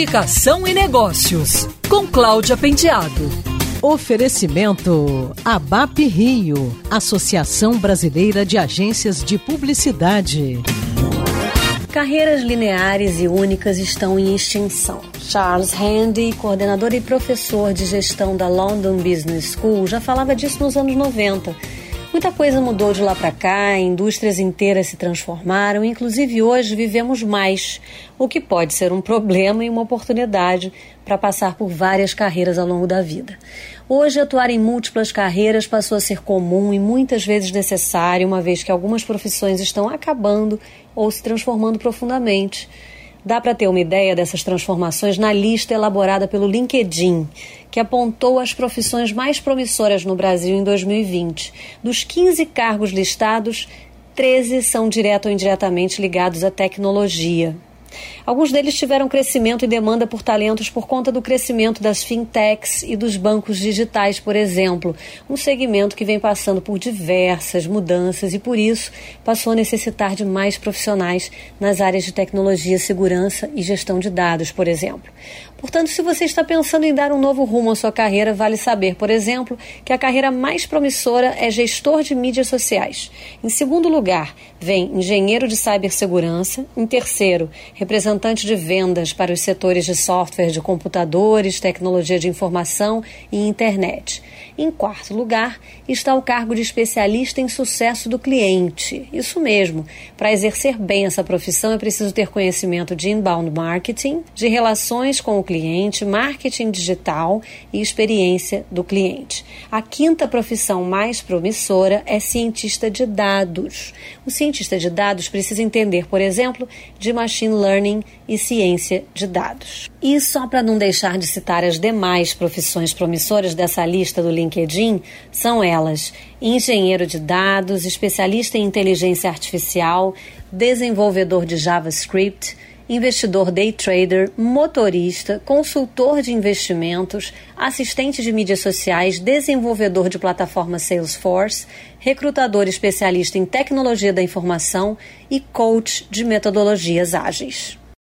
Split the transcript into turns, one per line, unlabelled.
Comunicação e Negócios, com Cláudia Penteado.
Oferecimento ABAP Rio, Associação Brasileira de Agências de Publicidade.
Carreiras lineares e únicas estão em extinção. Charles Handy, coordenador e professor de gestão da London Business School, já falava disso nos anos 90 Muita coisa mudou de lá para cá, indústrias inteiras se transformaram, inclusive hoje vivemos mais, o que pode ser um problema e uma oportunidade para passar por várias carreiras ao longo da vida. Hoje, atuar em múltiplas carreiras passou a ser comum e muitas vezes necessário, uma vez que algumas profissões estão acabando ou se transformando profundamente. Dá para ter uma ideia dessas transformações na lista elaborada pelo LinkedIn, que apontou as profissões mais promissoras no Brasil em 2020. Dos 15 cargos listados, 13 são direto ou indiretamente ligados à tecnologia. Alguns deles tiveram crescimento e demanda por talentos por conta do crescimento das fintechs e dos bancos digitais, por exemplo, um segmento que vem passando por diversas mudanças e, por isso, passou a necessitar de mais profissionais nas áreas de tecnologia, segurança e gestão de dados, por exemplo. Portanto, se você está pensando em dar um novo rumo à sua carreira, vale saber, por exemplo, que a carreira mais promissora é gestor de mídias sociais. Em segundo lugar, vem engenheiro de cibersegurança. Em terceiro, representante de vendas para os setores de software de computadores, tecnologia de informação e internet. Em quarto lugar, está o cargo de especialista em sucesso do cliente. Isso mesmo, para exercer bem essa profissão é preciso ter conhecimento de inbound marketing, de relações com o cliente, marketing digital e experiência do cliente. A quinta profissão mais promissora é cientista de dados. O cientista de dados precisa entender, por exemplo, de machine learning e ciência de dados. E só para não deixar de citar as demais profissões promissoras dessa lista do LinkedIn, são elas: engenheiro de dados, especialista em inteligência artificial, desenvolvedor de JavaScript investidor day trader, motorista, consultor de investimentos, assistente de mídias sociais, desenvolvedor de plataforma Salesforce, recrutador especialista em tecnologia da informação e coach de metodologias ágeis.